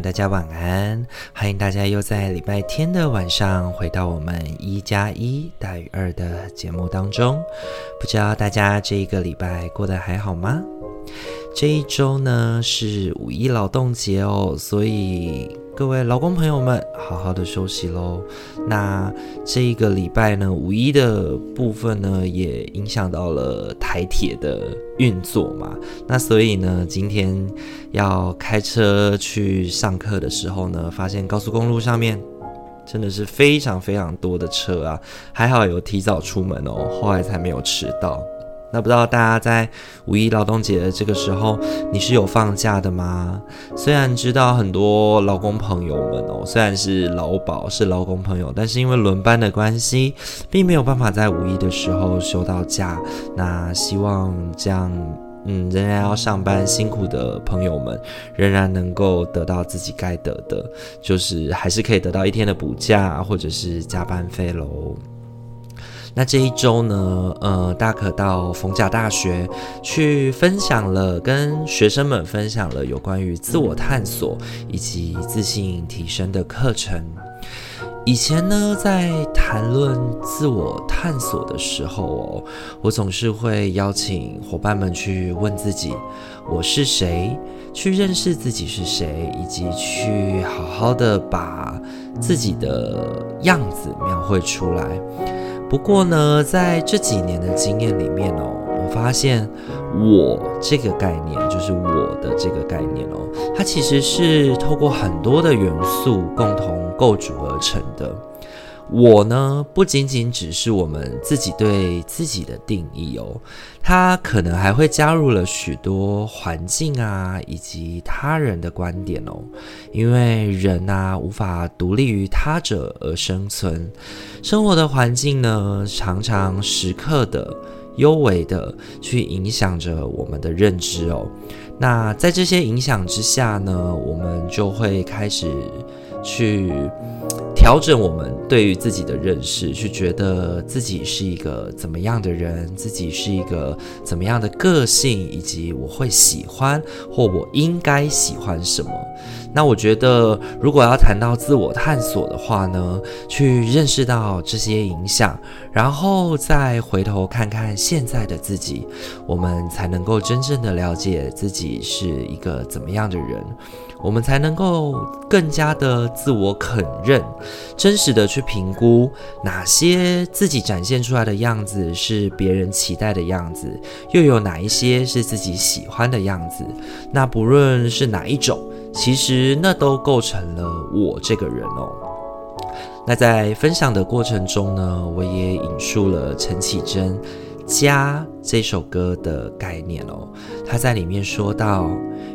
大家晚安！欢迎大家又在礼拜天的晚上回到我们一加一大于二的节目当中。不知道大家这一个礼拜过得还好吗？这一周呢是五一劳动节哦，所以各位劳工朋友们，好好的休息喽。那这一个礼拜呢，五一的部分呢，也影响到了台铁的运作嘛。那所以呢，今天要开车去上课的时候呢，发现高速公路上面真的是非常非常多的车啊，还好有提早出门哦，后来才没有迟到。那不知道大家在五一劳动节的这个时候，你是有放假的吗？虽然知道很多劳工朋友们哦，虽然是劳保是劳工朋友，但是因为轮班的关系，并没有办法在五一的时候休到假。那希望这样，嗯，仍然要上班辛苦的朋友们，仍然能够得到自己该得的，就是还是可以得到一天的补假或者是加班费喽。那这一周呢，呃，大可到逢甲大学去分享了，跟学生们分享了有关于自我探索以及自信提升的课程。以前呢，在谈论自我探索的时候哦，我总是会邀请伙伴们去问自己：我是谁？去认识自己是谁，以及去好好的把自己的样子描绘出来。不过呢，在这几年的经验里面哦，我发现“我”这个概念，就是我的这个概念哦，它其实是透过很多的元素共同构筑而成的。我呢，不仅仅只是我们自己对自己的定义哦，它可能还会加入了许多环境啊，以及他人的观点哦。因为人啊，无法独立于他者而生存，生活的环境呢，常常时刻的、幽微的去影响着我们的认知哦。那在这些影响之下呢，我们就会开始去。调整我们对于自己的认识，去觉得自己是一个怎么样的人，自己是一个怎么样的个性，以及我会喜欢或我应该喜欢什么。那我觉得，如果要谈到自我探索的话呢，去认识到这些影响，然后再回头看看现在的自己，我们才能够真正的了解自己是一个怎么样的人。我们才能够更加的自我肯认，真实的去评估哪些自己展现出来的样子是别人期待的样子，又有哪一些是自己喜欢的样子。那不论是哪一种，其实那都构成了我这个人哦。那在分享的过程中呢，我也引述了陈綺贞《家》这首歌的概念哦，他在里面说到。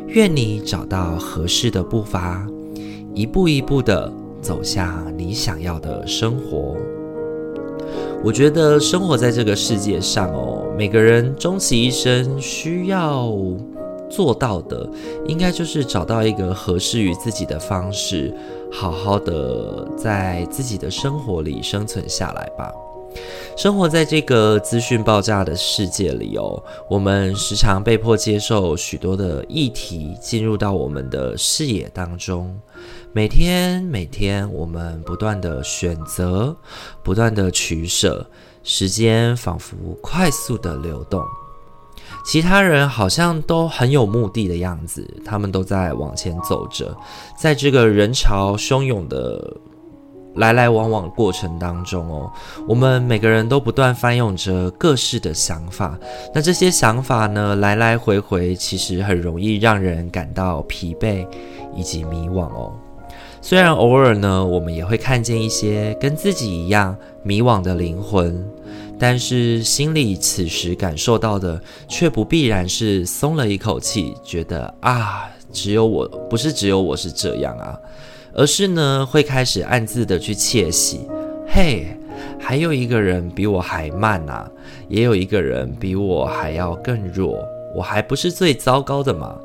愿你找到合适的步伐，一步一步的走向你想要的生活。我觉得生活在这个世界上哦，每个人终其一生需要做到的，应该就是找到一个合适于自己的方式，好好的在自己的生活里生存下来吧。生活在这个资讯爆炸的世界里哦，我们时常被迫接受许多的议题进入到我们的视野当中。每天每天，我们不断的选择，不断的取舍，时间仿佛快速的流动。其他人好像都很有目的的样子，他们都在往前走着，在这个人潮汹涌的。来来往往过程当中哦，我们每个人都不断翻涌着各式的想法。那这些想法呢，来来回回，其实很容易让人感到疲惫以及迷惘哦。虽然偶尔呢，我们也会看见一些跟自己一样迷惘的灵魂，但是心里此时感受到的，却不必然是松了一口气，觉得啊。只有我，不是只有我是这样啊，而是呢，会开始暗自的去窃喜，嘿，还有一个人比我还慢啊，也有一个人比我还要更弱，我还不是最糟糕的嘛。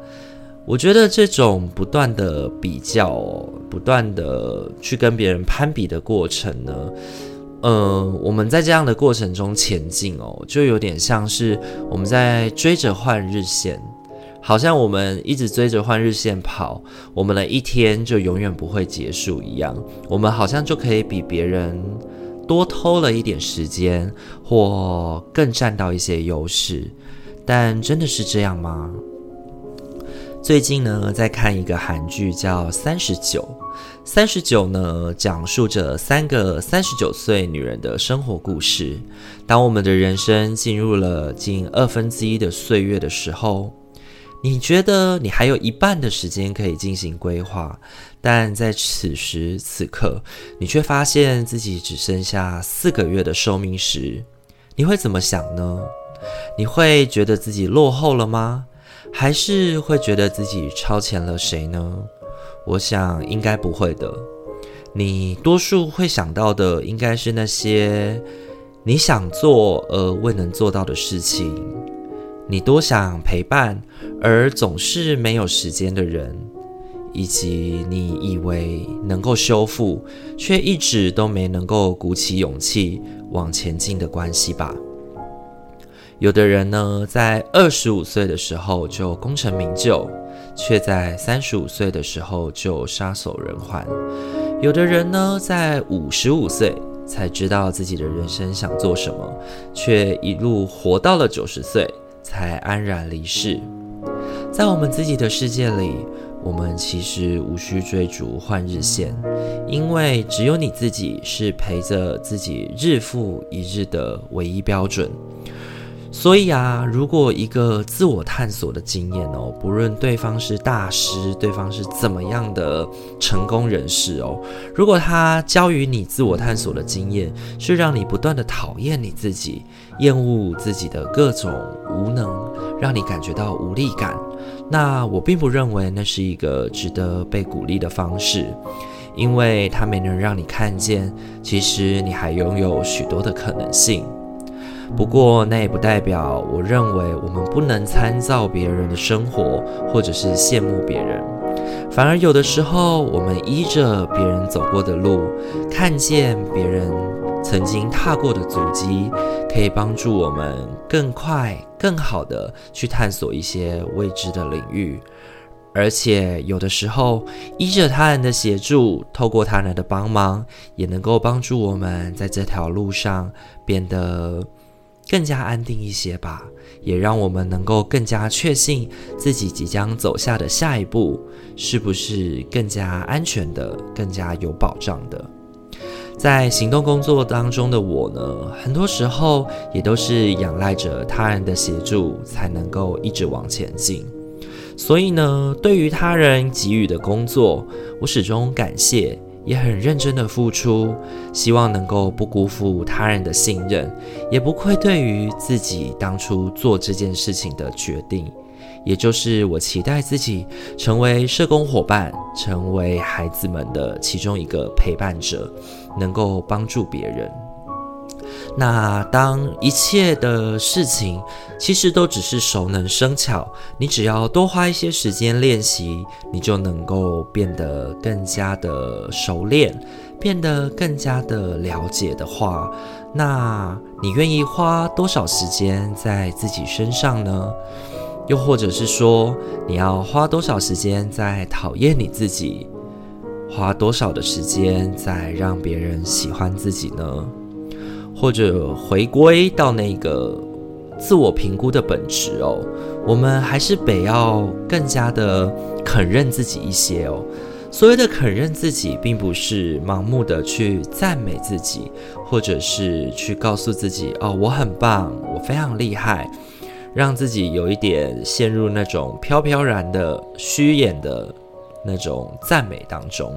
我觉得这种不断的比较，不断的去跟别人攀比的过程呢，呃，我们在这样的过程中前进哦，就有点像是我们在追着换日线，好像我们一直追着换日线跑，我们的一天就永远不会结束一样，我们好像就可以比别人多偷了一点时间，或更占到一些优势，但真的是这样吗？最近呢，在看一个韩剧叫《三十九》，三十九呢，讲述着三个三十九岁女人的生活故事。当我们的人生进入了近二分之一的岁月的时候，你觉得你还有一半的时间可以进行规划，但在此时此刻，你却发现自己只剩下四个月的寿命时，你会怎么想呢？你会觉得自己落后了吗？还是会觉得自己超前了谁呢？我想应该不会的。你多数会想到的应该是那些你想做而未能做到的事情，你多想陪伴而总是没有时间的人，以及你以为能够修复却一直都没能够鼓起勇气往前进的关系吧。有的人呢，在二十五岁的时候就功成名就，却在三十五岁的时候就撒手人寰；有的人呢，在五十五岁才知道自己的人生想做什么，却一路活到了九十岁才安然离世。在我们自己的世界里，我们其实无需追逐换日线，因为只有你自己是陪着自己日复一日的唯一标准。所以啊，如果一个自我探索的经验哦，不论对方是大师，对方是怎么样的成功人士哦，如果他教予你自我探索的经验是让你不断的讨厌你自己，厌恶自己的各种无能，让你感觉到无力感，那我并不认为那是一个值得被鼓励的方式，因为它没能让你看见，其实你还拥有许多的可能性。不过，那也不代表我认为我们不能参照别人的生活，或者是羡慕别人。反而有的时候，我们依着别人走过的路，看见别人曾经踏过的足迹，可以帮助我们更快、更好地去探索一些未知的领域。而且，有的时候依着他人的协助，透过他人的帮忙，也能够帮助我们在这条路上变得。更加安定一些吧，也让我们能够更加确信自己即将走下的下一步是不是更加安全的、更加有保障的。在行动工作当中的我呢，很多时候也都是仰赖着他人的协助，才能够一直往前进。所以呢，对于他人给予的工作，我始终感谢。也很认真的付出，希望能够不辜负他人的信任，也不愧对于自己当初做这件事情的决定。也就是我期待自己成为社工伙伴，成为孩子们的其中一个陪伴者，能够帮助别人。那当一切的事情其实都只是熟能生巧，你只要多花一些时间练习，你就能够变得更加的熟练，变得更加的了解的话，那你愿意花多少时间在自己身上呢？又或者是说，你要花多少时间在讨厌你自己，花多少的时间在让别人喜欢自己呢？或者回归到那个自我评估的本质哦，我们还是得要更加的肯认自己一些哦。所谓的肯认自己，并不是盲目的去赞美自己，或者是去告诉自己哦，我很棒，我非常厉害，让自己有一点陷入那种飘飘然的虚掩的那种赞美当中。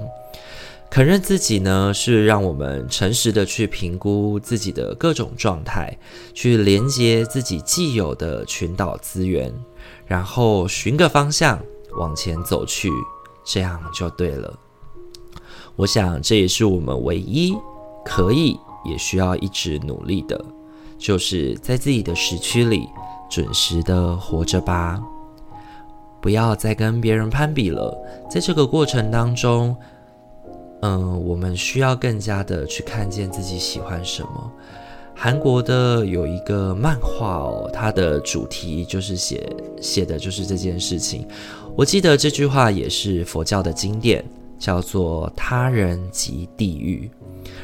肯认自己呢，是让我们诚实的去评估自己的各种状态，去连接自己既有的群岛资源，然后寻个方向，往前走去，这样就对了。我想这也是我们唯一可以也需要一直努力的，就是在自己的时区里准时的活着吧，不要再跟别人攀比了。在这个过程当中，嗯，我们需要更加的去看见自己喜欢什么。韩国的有一个漫画哦，它的主题就是写写的就是这件事情。我记得这句话也是佛教的经典，叫做“他人即地狱”。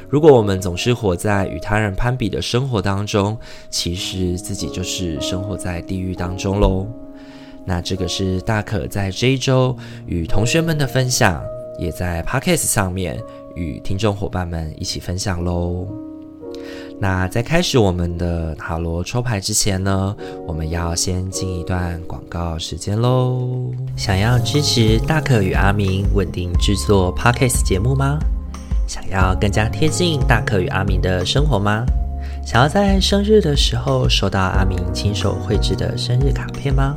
如果我们总是活在与他人攀比的生活当中，其实自己就是生活在地狱当中喽。那这个是大可在这一周与同学们的分享，也在 Podcast 上面与听众伙伴们一起分享喽。那在开始我们的塔罗抽牌之前呢，我们要先进一段广告时间喽。想要支持大可与阿明稳定制作 Podcast 节目吗？想要更加贴近大可与阿明的生活吗？想要在生日的时候收到阿明亲手绘制的生日卡片吗？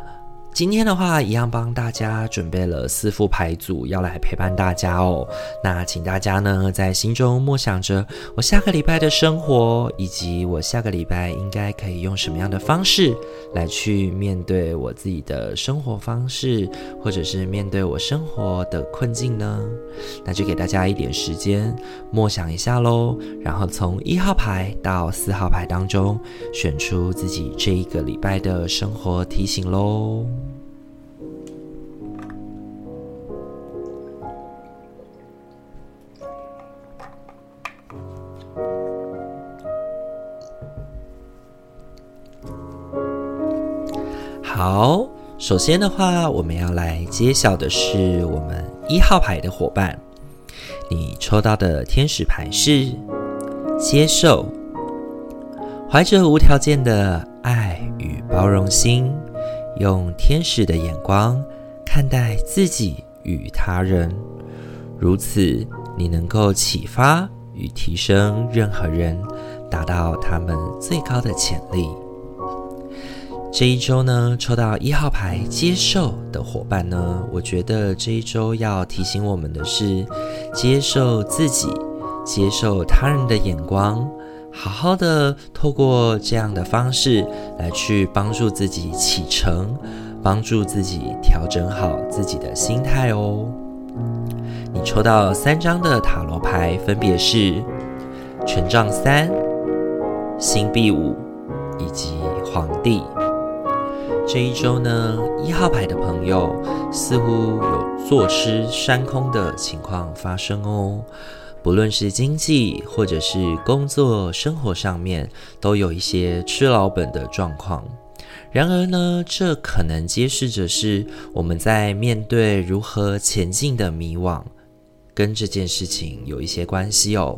今天的话，一样帮大家准备了四副牌组，要来陪伴大家哦。那请大家呢，在心中默想着我下个礼拜的生活，以及我下个礼拜应该可以用什么样的方式来去面对我自己的生活方式，或者是面对我生活的困境呢？那就给大家一点时间默想一下喽，然后从一号牌到四号牌当中选出自己这一个礼拜的生活提醒喽。好，首先的话，我们要来揭晓的是我们一号牌的伙伴，你抽到的天使牌是接受，怀着无条件的爱与包容心，用天使的眼光看待自己与他人，如此你能够启发与提升任何人，达到他们最高的潜力。这一周呢，抽到一号牌接受的伙伴呢，我觉得这一周要提醒我们的是，接受自己，接受他人的眼光，好好的透过这样的方式来去帮助自己启程，帮助自己调整好自己的心态哦。你抽到三张的塔罗牌，分别是权杖三、星币五以及皇帝。这一周呢，一号牌的朋友似乎有坐吃山空的情况发生哦。不论是经济或者是工作生活上面，都有一些吃老本的状况。然而呢，这可能揭示着是我们在面对如何前进的迷惘，跟这件事情有一些关系哦。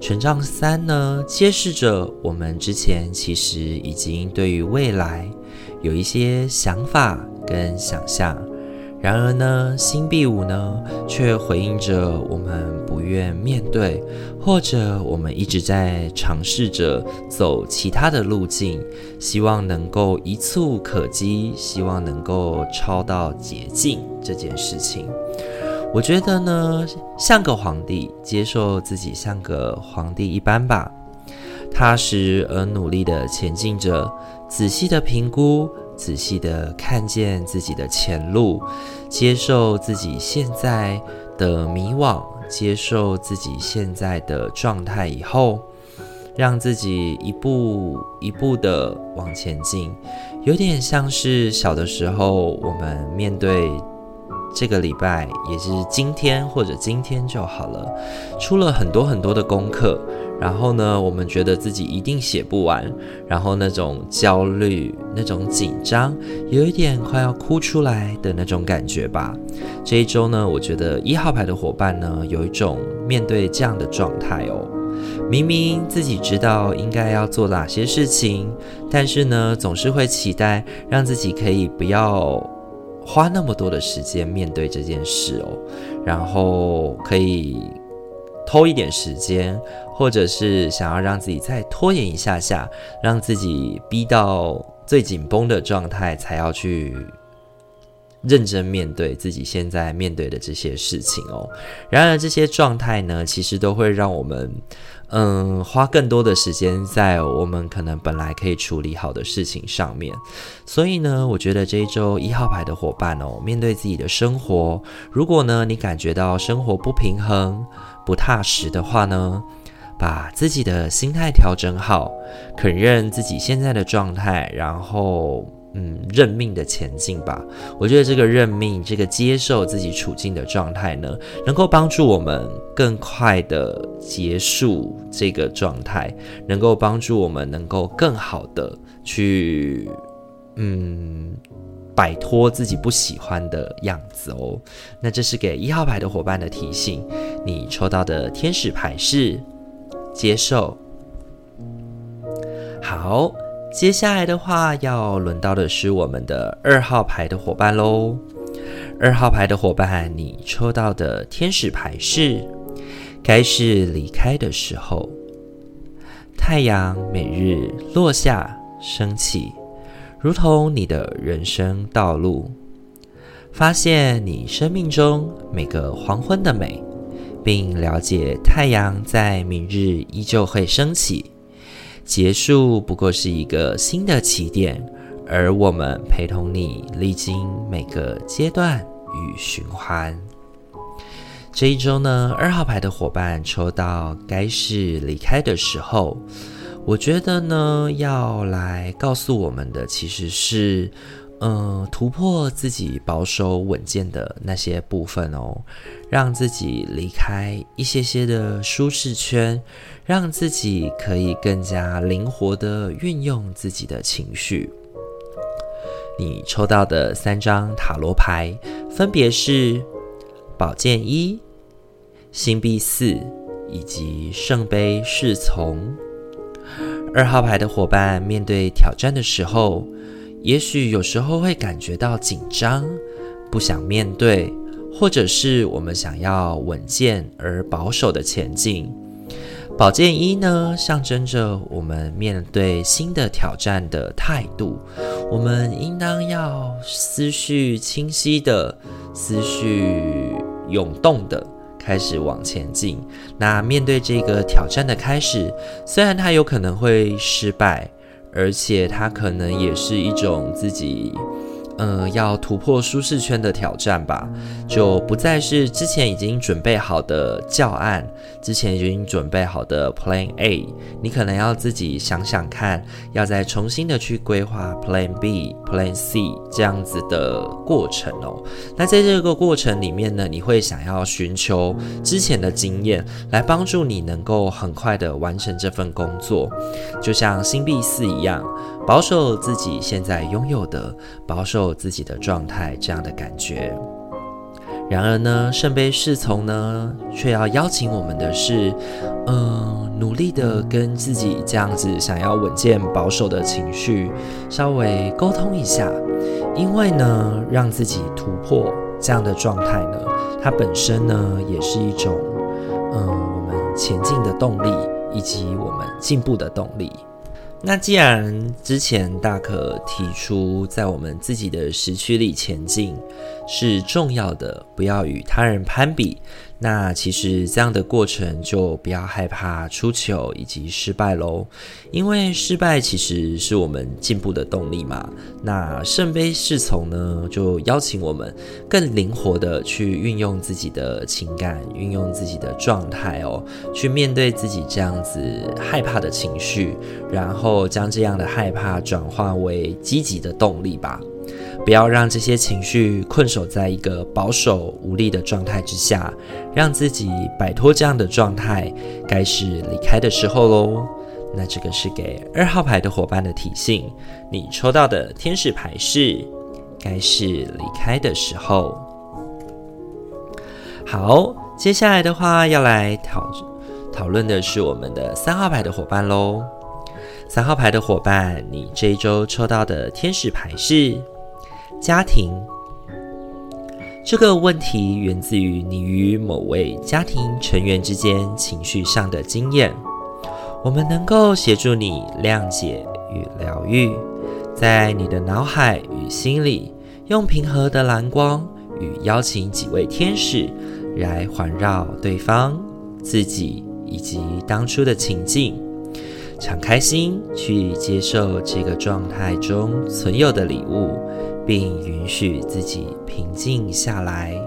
权杖三呢，揭示着我们之前其实已经对于未来。有一些想法跟想象，然而呢，星币五呢，却回应着我们不愿面对，或者我们一直在尝试着走其他的路径，希望能够一蹴可及，希望能够超到捷径这件事情。我觉得呢，像个皇帝，接受自己像个皇帝一般吧。踏实而努力地前进着，仔细的评估，仔细的看见自己的前路，接受自己现在的迷惘，接受自己现在的状态以后，让自己一步一步的往前进，有点像是小的时候我们面对这个礼拜，也是今天或者今天就好了，出了很多很多的功课，然后呢，我们觉得自己一定写不完，然后那种焦虑、那种紧张，有一点快要哭出来的那种感觉吧。这一周呢，我觉得一号牌的伙伴呢，有一种面对这样的状态哦。明明自己知道应该要做哪些事情，但是呢，总是会期待让自己可以不要花那么多的时间面对这件事哦，然后可以偷一点时间，或者是想要让自己再拖延一下下，让自己逼到最紧绷的状态才要去。认真面对自己现在面对的这些事情哦。然而这些状态呢，其实都会让我们，嗯，花更多的时间在我们可能本来可以处理好的事情上面。所以呢，我觉得这一周一号牌的伙伴哦，面对自己的生活，如果呢你感觉到生活不平衡、不踏实的话呢，把自己的心态调整好，肯认自己现在的状态，然后。嗯，认命的前进吧。我觉得这个认命，这个接受自己处境的状态呢，能够帮助我们更快的结束这个状态，能够帮助我们能够更好的去，嗯，摆脱自己不喜欢的样子哦。那这是给一号牌的伙伴的提醒。你抽到的天使牌是接受。好。接下来的话，要轮到的是我们的二号牌的伙伴喽。二号牌的伙伴，你抽到的天使牌是该是离开的时候。太阳每日落下升起，如同你的人生道路。发现你生命中每个黄昏的美，并了解太阳在明日依旧会升起。结束不过是一个新的起点，而我们陪同你历经每个阶段与循环。这一周呢，二号牌的伙伴抽到该是离开的时候，我觉得呢，要来告诉我们的其实是。嗯，突破自己保守稳健的那些部分哦，让自己离开一些些的舒适圈，让自己可以更加灵活的运用自己的情绪。你抽到的三张塔罗牌分别是宝剑一、星币四以及圣杯侍从。二号牌的伙伴面对挑战的时候。也许有时候会感觉到紧张，不想面对，或者是我们想要稳健而保守的前进。宝剑一呢，象征着我们面对新的挑战的态度。我们应当要思绪清晰的、思绪涌动的开始往前进。那面对这个挑战的开始，虽然它有可能会失败。而且它可能也是一种自己，嗯、要突破舒适圈的挑战吧，就不再是之前已经准备好的教案，之前已经准备好的 Plan A，你可能要自己想想看，要再重新的去规划 Plan B、Plan C 这样子的过程哦。那在这个过程里面呢，你会想要寻求之前的经验，来帮助你能够很快的完成这份工作，就像星币四一样。保守自己现在拥有的，保守自己的状态，这样的感觉。然而呢，圣杯侍从呢，却要邀请我们的是，嗯、努力的跟自己这样子想要稳健保守的情绪稍微沟通一下，因为呢，让自己突破这样的状态呢，它本身呢，也是一种，嗯、我们前进的动力，以及我们进步的动力。那既然之前大可提出，在我们自己的时区里前进是重要的，不要与他人攀比。那其实这样的过程就不要害怕出糗以及失败喽，因为失败其实是我们进步的动力嘛。那圣杯侍从呢，就邀请我们更灵活的去运用自己的情感，运用自己的状态哦，去面对自己这样子害怕的情绪，然后后将这样的害怕转化为积极的动力吧。不要让这些情绪困守在一个保守无力的状态之下，让自己摆脱这样的状态，该是离开的时候喽。那这个是给二号牌的伙伴的提醒，你抽到的天使牌是，该是离开的时候。好，接下来的话要来讨讨论的是我们的三号牌的伙伴喽。三号牌的伙伴，你这一周抽到的天使牌是家庭。这个问题源自于你与某位家庭成员之间情绪上的经验。我们能够协助你谅解与疗愈，在你的脑海与心里，用平和的蓝光与邀请几位天使来环绕对方、自己以及当初的情境，敞开心去接受这个状态中存有的礼物，并允许自己平静下来。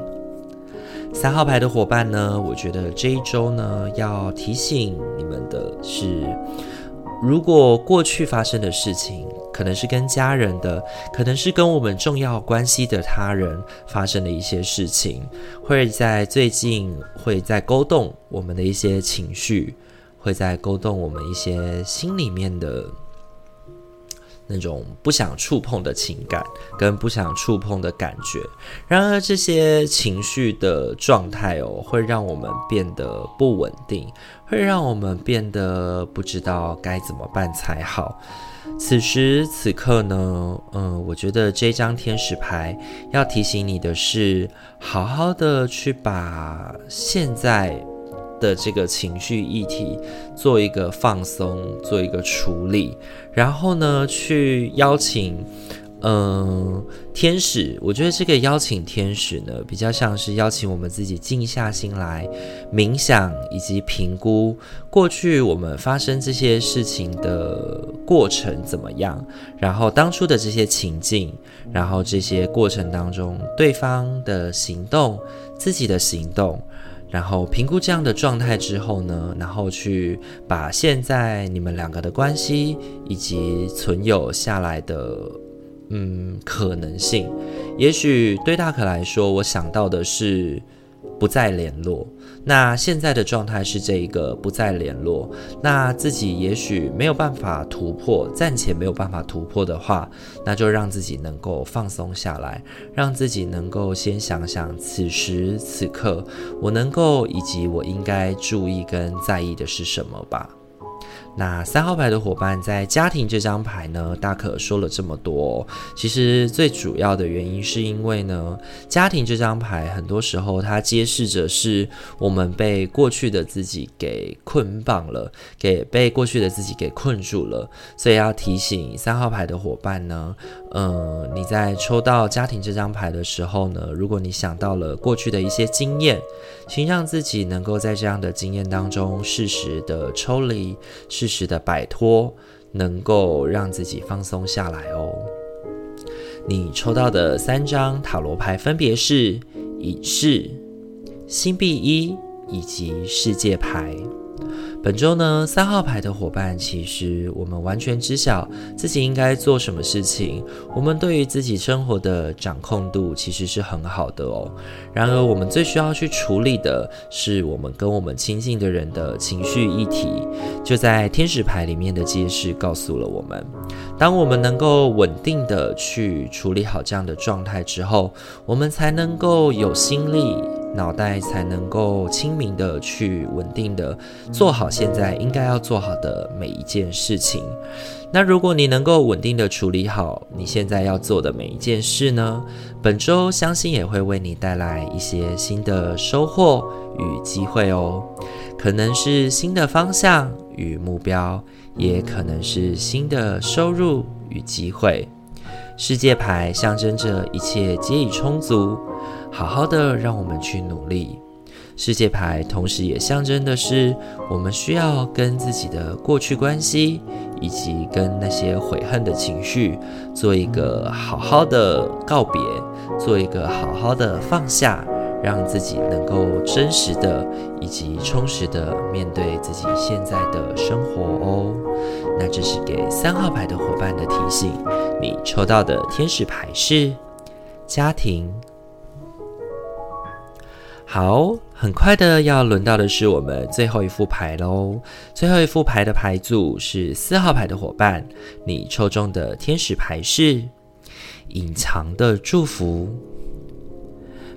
三号牌的伙伴呢，我觉得这一周呢，要提醒你们的是，如果过去发生的事情，可能是跟家人的，可能是跟我们重要关系的他人发生的一些事情，会在最近会在勾动我们的一些情绪，会在勾动我们一些心里面的。那种不想触碰的情感跟不想触碰的感觉，然而这些情绪的状态哦，会让我们变得不稳定，会让我们变得不知道该怎么办才好。此时此刻呢，嗯，我觉得这张天使牌要提醒你的是，好好的去把现在。的这个情绪议题做一个放松，做一个处理，然后呢，去邀请，嗯、天使。我觉得这个邀请天使呢，比较像是邀请我们自己静下心来冥想，以及评估过去我们发生这些事情的过程怎么样，然后当初的这些情境，然后这些过程当中对方的行动，自己的行动。然后评估这样的状态之后呢，然后去把现在你们两个的关系以及存有下来的嗯可能性，也许对大可来说，我想到的是。不再联络，那现在的状态是这一个不再联络，那自己也许没有办法突破，暂且没有办法突破的话，那就让自己能够放松下来，让自己能够先想想此时此刻我能够以及我应该注意跟在意的是什么吧。那三号牌的伙伴在家庭这张牌呢，大可说了这么多，其实最主要的原因是因为呢，家庭这张牌很多时候它揭示着是我们被过去的自己给捆绑了，给被过去的自己给困住了，所以要提醒三号牌的伙伴呢，嗯，你在抽到家庭这张牌的时候呢，如果你想到了过去的一些经验，请让自己能够在这样的经验当中适时的抽离。适时的摆脱，能够让自己放松下来哦。你抽到的三张塔罗牌分别是隐士、星币一以及世界牌。本周呢，三号牌的伙伴，其实我们完全知晓自己应该做什么事情。我们对于自己生活的掌控度其实是很好的哦。然而，我们最需要去处理的是我们跟我们亲近的人的情绪议题。就在天使牌里面的揭示告诉了我们，当我们能够稳定的去处理好这样的状态之后，我们才能够有心力。脑袋才能够清明的去稳定的做好现在应该要做好的每一件事情。那如果你能够稳定的处理好你现在要做的每一件事呢，本周相信也会为你带来一些新的收获与机会哦。可能是新的方向与目标，也可能是新的收入与机会。世界牌象征着一切皆已充足。好好的，让我们去努力。世界牌同时也象征的是，我们需要跟自己的过去关系，以及跟那些悔恨的情绪，做一个好好的告别，做一个好好的放下，让自己能够真实的以及充实的面对自己现在的生活哦。那这是给三号牌的伙伴的提醒。你抽到的天使牌是家庭。好，很快的要轮到的是我们最后一副牌喽。最后一副牌的牌组是四号牌的伙伴，你抽中的天使牌是隐藏的祝福。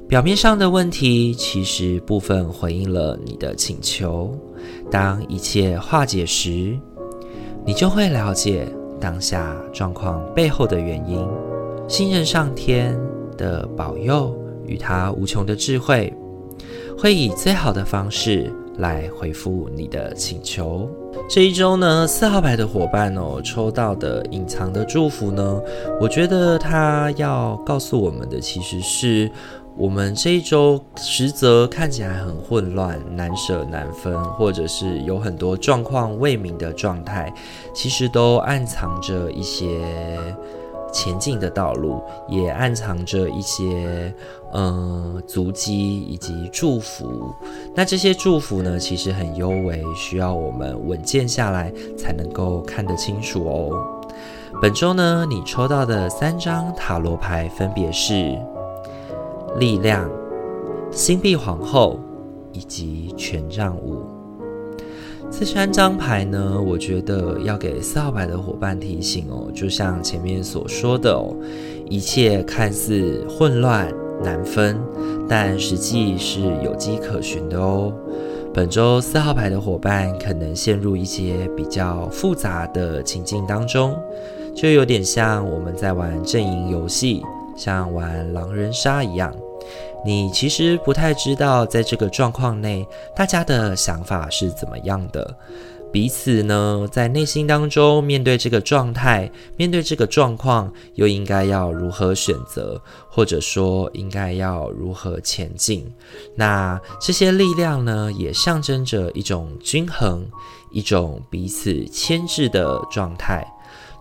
表面上的问题，其实部分回应了你的请求。当一切化解时，你就会了解当下状况背后的原因。信任上天的保佑与他无穷的智慧。会以最好的方式来回复你的请求。这一周呢，四号牌的伙伴哦，抽到的隐藏的祝福呢，我觉得他要告诉我们的其实是，我们这一周实则看起来很混乱、难舍难分，或者是有很多状况未明的状态，其实都暗藏着一些。前进的道路也暗藏着一些，呃，足迹以及祝福。那这些祝福呢，其实很幽微，需要我们稳健下来才能够看得清楚哦。本周呢，你抽到的三张塔罗牌分别是力量、星币皇后以及权杖五。这三张牌呢，我觉得要给四号牌的伙伴提醒哦，就像前面所说的哦，一切看似混乱难分，但实际是有迹可循的哦。本周四号牌的伙伴可能陷入一些比较复杂的情境当中，就有点像我们在玩阵营游戏，像玩狼人杀一样。你其实不太知道，在这个状况内，大家的想法是怎么样的。彼此呢，在内心当中面对这个状态，面对这个状况，又应该要如何选择，或者说应该要如何前进？那这些力量呢，也象征着一种均衡，一种彼此牵制的状态。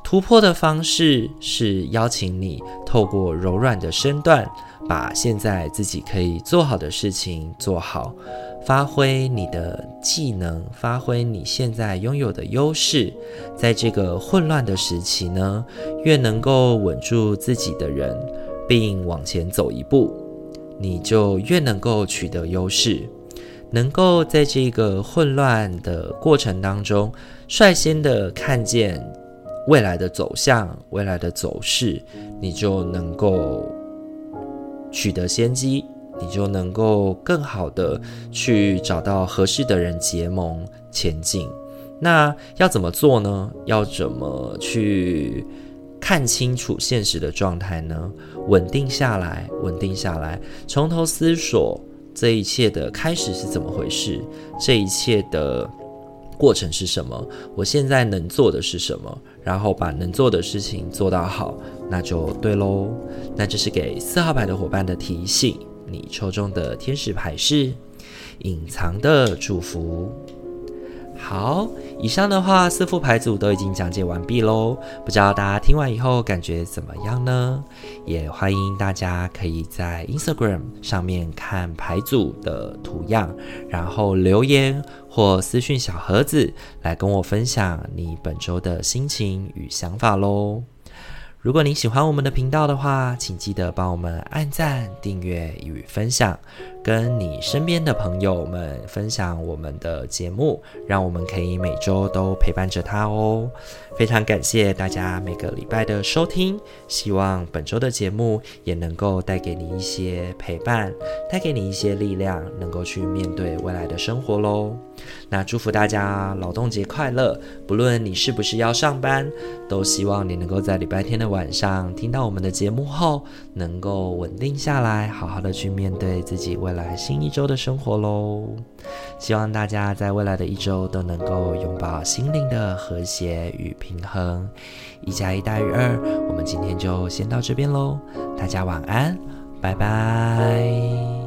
突破的方式是邀请你透过柔软的身段，把现在自己可以做好的事情做好，发挥你的技能，发挥你现在拥有的优势。在这个混乱的时期呢，越能够稳住自己的人，并往前走一步，你就越能够取得优势，能够在这个混乱的过程当中，率先的看见未来的走向，未来的走势，你就能够。取得先机，你就能够更好的去找到合适的人结盟前进。那要怎么做呢？要怎么去看清楚现实的状态呢？稳定下来，稳定下来，从头思索这一切的开始是怎么回事，这一切的过程是什么？我现在能做的是什么？然后把能做的事情做到好，那就对喽。那这是给四号牌的伙伴的提醒。你抽中的天使牌是隐藏的祝福。好，以上的话四副牌组都已经讲解完毕喽。不知道大家听完以后感觉怎么样呢？也欢迎大家可以在 Instagram 上面看牌组的图样，然后留言或私讯小盒子来跟我分享你本周的心情与想法喽。如果你喜欢我们的频道的话，请记得帮我们按赞、订阅与分享，跟你身边的朋友们分享我们的节目，让我们可以每周都陪伴着他哦。非常感谢大家每个礼拜的收听，希望本周的节目也能够带给你一些陪伴，带给你一些力量，能够去面对未来的生活喽。那祝福大家劳动节快乐！不论你是不是要上班，都希望你能够在礼拜天的晚上听到我们的节目后，能够稳定下来，好好的去面对自己未来新一周的生活喽。希望大家在未来的一周都能够拥抱心灵的和谐与平衡。一加一大于二，我们今天就先到这边喽，大家晚安，拜拜。